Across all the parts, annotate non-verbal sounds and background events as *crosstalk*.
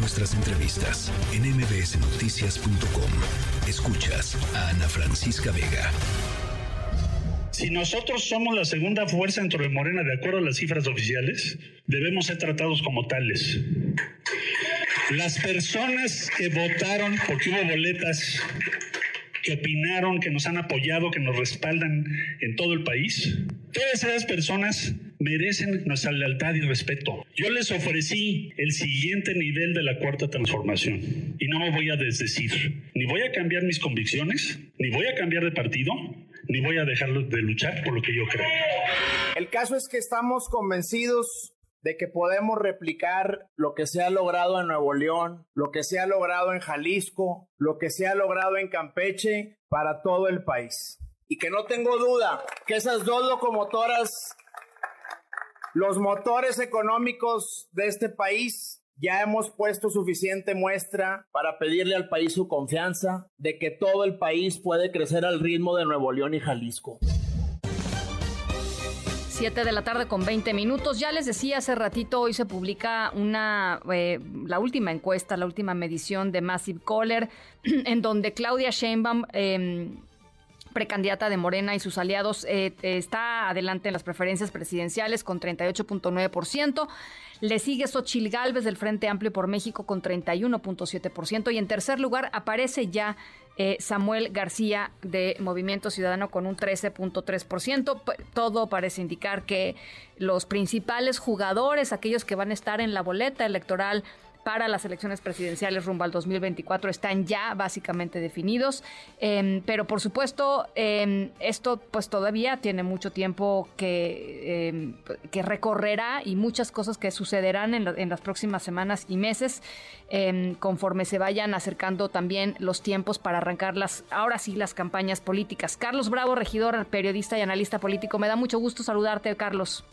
nuestras entrevistas en mbsnoticias.com. Escuchas a Ana Francisca Vega. Si nosotros somos la segunda fuerza dentro de Morena, de acuerdo a las cifras oficiales, debemos ser tratados como tales. Las personas que votaron, porque hubo boletas, que opinaron, que nos han apoyado, que nos respaldan en todo el país, todas esas personas merecen nuestra lealtad y respeto. Yo les ofrecí el siguiente nivel de la cuarta transformación y no me voy a desdecir. Ni voy a cambiar mis convicciones, ni voy a cambiar de partido, ni voy a dejar de luchar por lo que yo creo. El caso es que estamos convencidos de que podemos replicar lo que se ha logrado en Nuevo León, lo que se ha logrado en Jalisco, lo que se ha logrado en Campeche para todo el país. Y que no tengo duda que esas dos locomotoras, los motores económicos de este país, ya hemos puesto suficiente muestra para pedirle al país su confianza de que todo el país puede crecer al ritmo de Nuevo León y Jalisco. 7 de la tarde con 20 minutos. Ya les decía hace ratito, hoy se publica una eh, la última encuesta, la última medición de Massive Caller, *clears throat* en donde Claudia Sheinbaum em, precandidata de Morena y sus aliados, eh, está adelante en las preferencias presidenciales con 38.9%. Le sigue Xochil Gálvez del Frente Amplio por México con 31.7%. Y en tercer lugar aparece ya eh, Samuel García de Movimiento Ciudadano con un 13.3%. Todo parece indicar que los principales jugadores, aquellos que van a estar en la boleta electoral, para las elecciones presidenciales rumbo al 2024 están ya básicamente definidos, em, pero por supuesto em, esto pues todavía tiene mucho tiempo que, que recorrerá y muchas cosas que sucederán en, en las próximas semanas y meses conforme se vayan acercando también los tiempos para arrancar las, ahora sí, las campañas políticas. Carlos Bravo, regidor, periodista y analista político, me da mucho gusto saludarte, Carlos.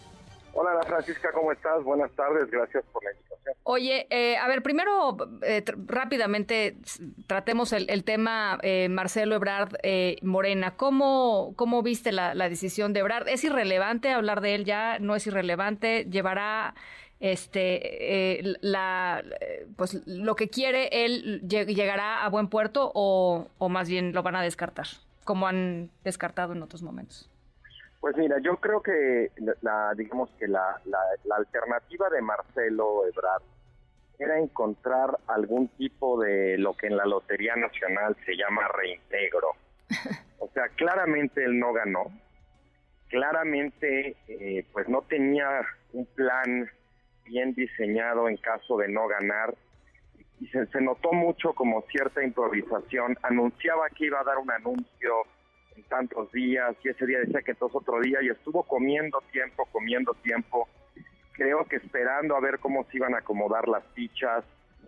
Hola, Francisca, ¿cómo estás? Buenas tardes, gracias por la invitación. Oye, eh, a ver, primero, eh, rápidamente, tratemos el, tema eh, Marcelo Ebrard Morena. ¿Cómo, ¿Cómo viste la, decisión de Ebrard? ¿Es irrelevante hablar de él ya? ¿No es irrelevante? ¿Llevará este la pues lo que quiere él llegará a buen puerto o más bien lo van a descartar como han descartado en otros momentos pues mira, yo creo que la, digamos que la, la, alternativa de Marcelo Ebrard era encontrar algún tipo de lo que en la Lotería Nacional se llama reintegro. *laughs* O sea, claramente él no ganó, claramente eh, pues no tenía un plan bien diseñado en caso de no ganar y se, se notó mucho como cierta improvisación. Anunciaba que iba a dar un anuncio tantos días y ese día decía que entonces otro día y estuvo comiendo tiempo, comiendo tiempo, creo que esperando a ver cómo se iban a acomodar las fichas,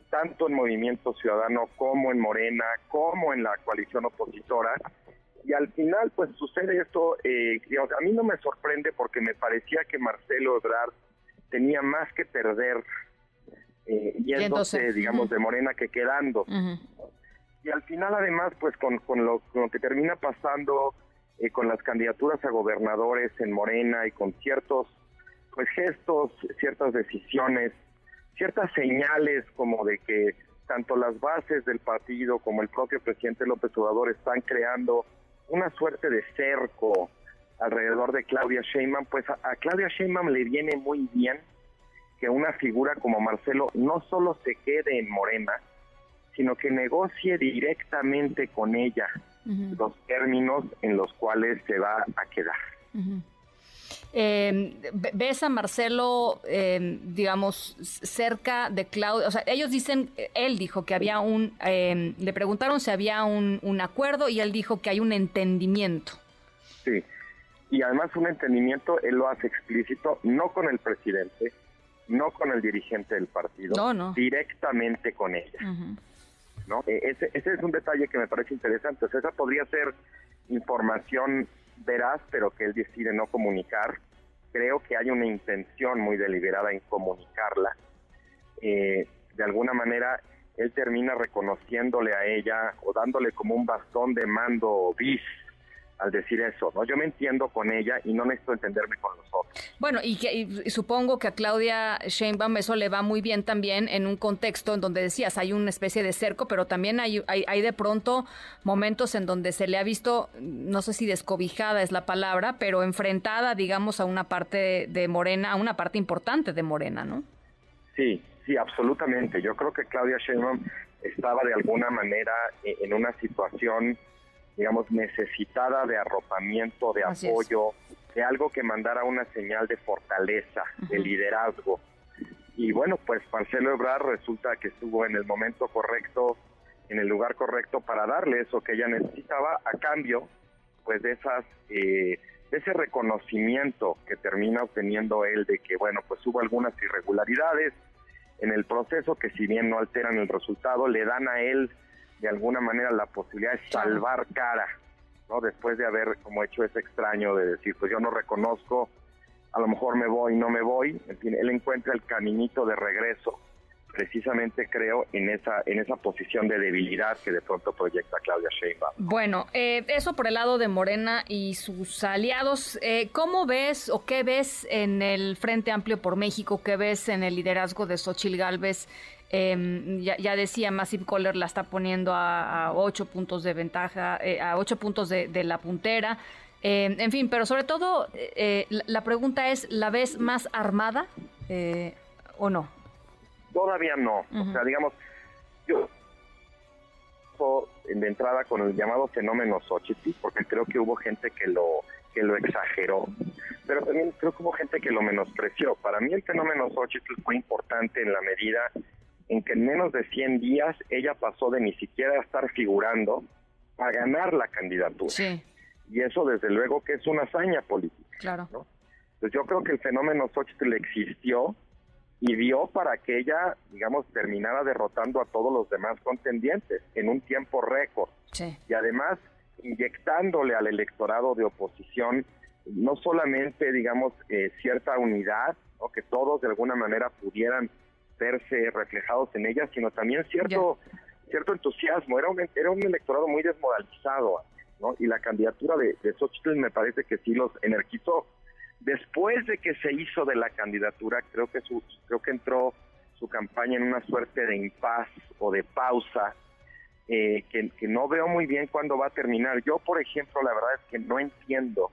tanto en Movimiento Ciudadano como en Morena, como en la coalición opositora. Y al final, pues sucede esto, eh, a mí no me sorprende porque me parecía que Marcelo Ebrard tenía más que perder eh, yéndose, digamos, de Morena que quedando y al final además pues con, con, lo, que termina pasando eh, con las candidaturas a gobernadores en Morena y con ciertos pues gestos, ciertas decisiones, ciertas señales como de que tanto las bases del partido como el propio presidente López Obrador están creando una suerte de cerco alrededor de Claudia Sheinbaum, pues a, a Claudia Sheinbaum le viene muy bien que una figura como Marcelo no solo se quede en Morena, sino que negocie directamente con ella los términos en los cuales se va a quedar. Em, ¿Ves a Marcelo, em, digamos, cerca de Claudia? O sea, ellos dicen, él dijo que había un, em, le preguntaron si había un, un, acuerdo y él dijo que hay un entendimiento. Sí, y además un entendimiento, él lo hace explícito, no con el presidente, no con el dirigente del partido, directamente con ella. E, ese, ese es un detalle que me parece interesante. esa podría ser información veraz, pero que él decide no comunicar. Creo que hay una intención muy deliberada en comunicarla. Eh, de alguna manera, él termina reconociéndole a ella o dándole como un bastón de mando bis al decir eso, ¿no? Yo me entiendo con ella y no necesito entenderme con los otros. Bueno, y, que, supongo que a Claudia Sheinbaum eso le va muy bien también en un contexto en donde decías, hay una especie de cerco, pero también hay, hay, hay de pronto momentos en donde se le ha visto, no sé si descobijada es la palabra, pero enfrentada, digamos, a una parte de Morena, a una parte importante de Morena, ¿no? Sí, sí, absolutamente. Yo creo que Claudia Sheinbaum estaba de alguna manera e, en una situación digamos, necesitada de arropamiento, de apoyo, de algo que mandara una señal de fortaleza, de liderazgo. Y bueno, pues Marcelo Ebrard resulta que estuvo en el momento correcto, en el lugar correcto para darle eso que ella necesitaba a cambio, pues de esas, eh, de ese reconocimiento que termina obteniendo él de que bueno, pues hubo algunas irregularidades en el proceso que si bien no alteran el resultado, le dan a él de alguna manera la posibilidad de salvar cara, ¿no? Después de haber como hecho ese extraño de decir, pues yo no reconozco, a lo mejor me voy, no me voy, en fin, él encuentra el caminito de regreso, precisamente creo en esa en esa posición de debilidad que de pronto proyecta Claudia Sheinbaum. Bueno, eh, eso por el lado de Morena y sus aliados. Eh, ¿Cómo ves o qué ves en el Frente Amplio por México? ¿Qué ves en el liderazgo de Xochil Gálvez Em, ya, decía, Massive Caller la está poniendo a, ocho puntos de ventaja, eh, a ocho puntos de, la puntera. Em, en fin, pero sobre todo eh, la pregunta es, ¿la ves más armada eh, o no? Todavía no. O sea, digamos, yo de entrada con el llamado fenómeno Xochitl, porque creo que hubo gente que lo que lo exageró, pero también creo que hubo gente que lo menospreció. Para mí el fenómeno Xochitl fue importante en la medida en que en menos de 100 días ella pasó de ni siquiera estar figurando a ganar la candidatura. Sí. Y eso desde luego que es una hazaña política. Claro. ¿no? Pues yo creo que el fenómeno Xochitl existió y dio para que ella, digamos, terminara derrotando a todos los demás contendientes en un tiempo récord. Sí. Y además inyectándole al electorado de oposición no solamente, digamos, eh, cierta unidad, o que todos de alguna manera pudieran verse reflejados en ella, sino también cierto cierto entusiasmo. Era un, era un electorado muy desmoralizado, ¿no? Y la candidatura de, de Xochitl me parece que sí los energizó. Después de que se hizo de la candidatura, creo que su, creo que entró su campaña en una suerte de impas o de pausa eh, que, no veo muy bien cuándo va a terminar. Yo, por ejemplo, la verdad es que no entiendo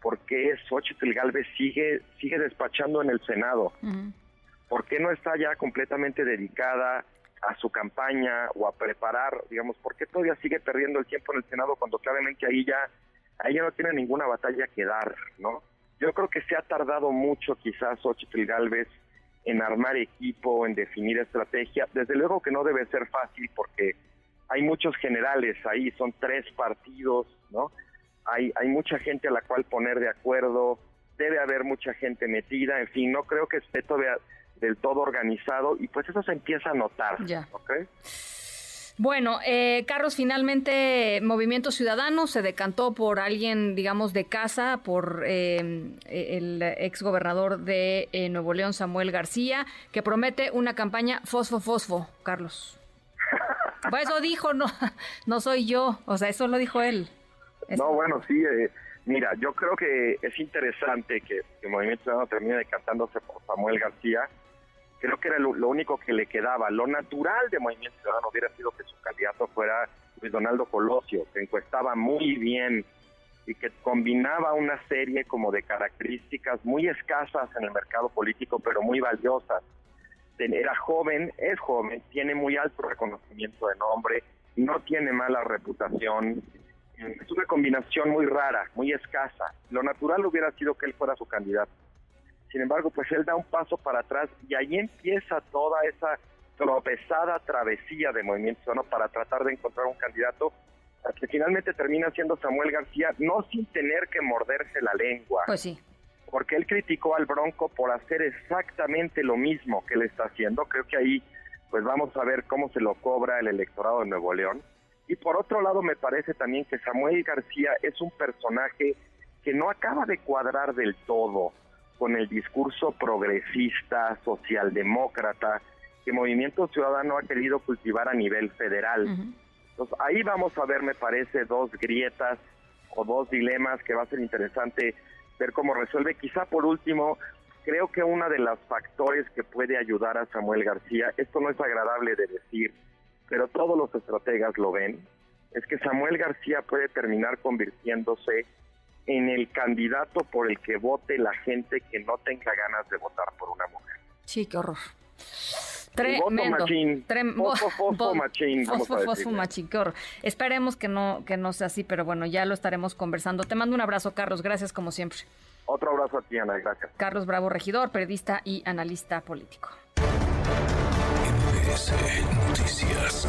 por qué Xochitl Galvez sigue sigue despachando en el Senado. ¿Por qué no está ya completamente dedicada a su campaña o a preparar, digamos, por qué todavía sigue perdiendo el tiempo en el Senado cuando claramente ahí ya, ahí ya no tiene ninguna batalla que dar, ¿no? Yo creo que se ha tardado mucho quizás Xochitl Galvez en armar equipo, en definir estrategia. Desde luego que no debe ser fácil porque hay muchos generales ahí, son tres partidos, ¿no? Hay, hay mucha gente a la cual poner de acuerdo, debe haber mucha gente metida, en fin, no creo que esté todavía del todo organizado y pues eso se empieza a notar. Ya. Bueno, eh, Carlos, finalmente Movimiento Ciudadano se decantó por alguien, digamos, de casa, por eh, el exgobernador de eh, Nuevo León, Samuel García, que promete una campaña fosfo-fosfo, Carlos. Pues eso dijo, no, *laughs* no soy yo, o sea, eso lo dijo él. No, bueno, sí, eh, mira, yo creo que es interesante que, que Movimiento Ciudadano termine decantándose por Samuel García, creo que era lo, único que le quedaba. Lo natural de Movimiento Ciudadano hubiera sido que su candidato fuera Luis Donaldo Colosio, que encuestaba muy bien y que combinaba una serie como de características muy escasas en el mercado político, pero muy valiosas. Era joven, es joven, tiene muy alto reconocimiento de nombre, no tiene mala reputación. Es una combinación muy rara, muy escasa. Lo natural hubiera sido que él fuera su candidato. Sin embargo, pues él da un paso para atrás y ahí empieza toda esa tropezada travesía de Movimiento Ciudadano para tratar de encontrar un candidato que finalmente termina siendo Samuel García, no sin tener que morderse la lengua. Pues sí. Porque él criticó al Bronco por hacer exactamente lo mismo que él está haciendo. Creo que ahí pues vamos a ver cómo se lo cobra el electorado de Nuevo León. Y por otro lado me parece también que Samuel García es un personaje que no acaba de cuadrar del todo con el discurso progresista, socialdemócrata, que Movimiento Ciudadano ha querido cultivar a nivel federal. Entonces, ahí vamos a ver, me parece, dos grietas o dos dilemas que va a ser interesante ver cómo resuelve. Quizá por último, creo que uno de los factores que puede ayudar a Samuel García, esto no es agradable de decir, pero todos los estrategas lo ven, es que Samuel García puede terminar convirtiéndose en el candidato por el que vote la gente que no tenga ganas de votar por una mujer. Sí, qué horror. Tremendo. Fosfo machín. Fosfo machín, qué horror. Esperemos que no, que no sea así, pero bueno, ya lo estaremos conversando. Te mando un abrazo, Carlos. Gracias como siempre. Otro abrazo a ti, Ana. Gracias. Carlos Bravo, regidor, periodista y analista político. Noticias.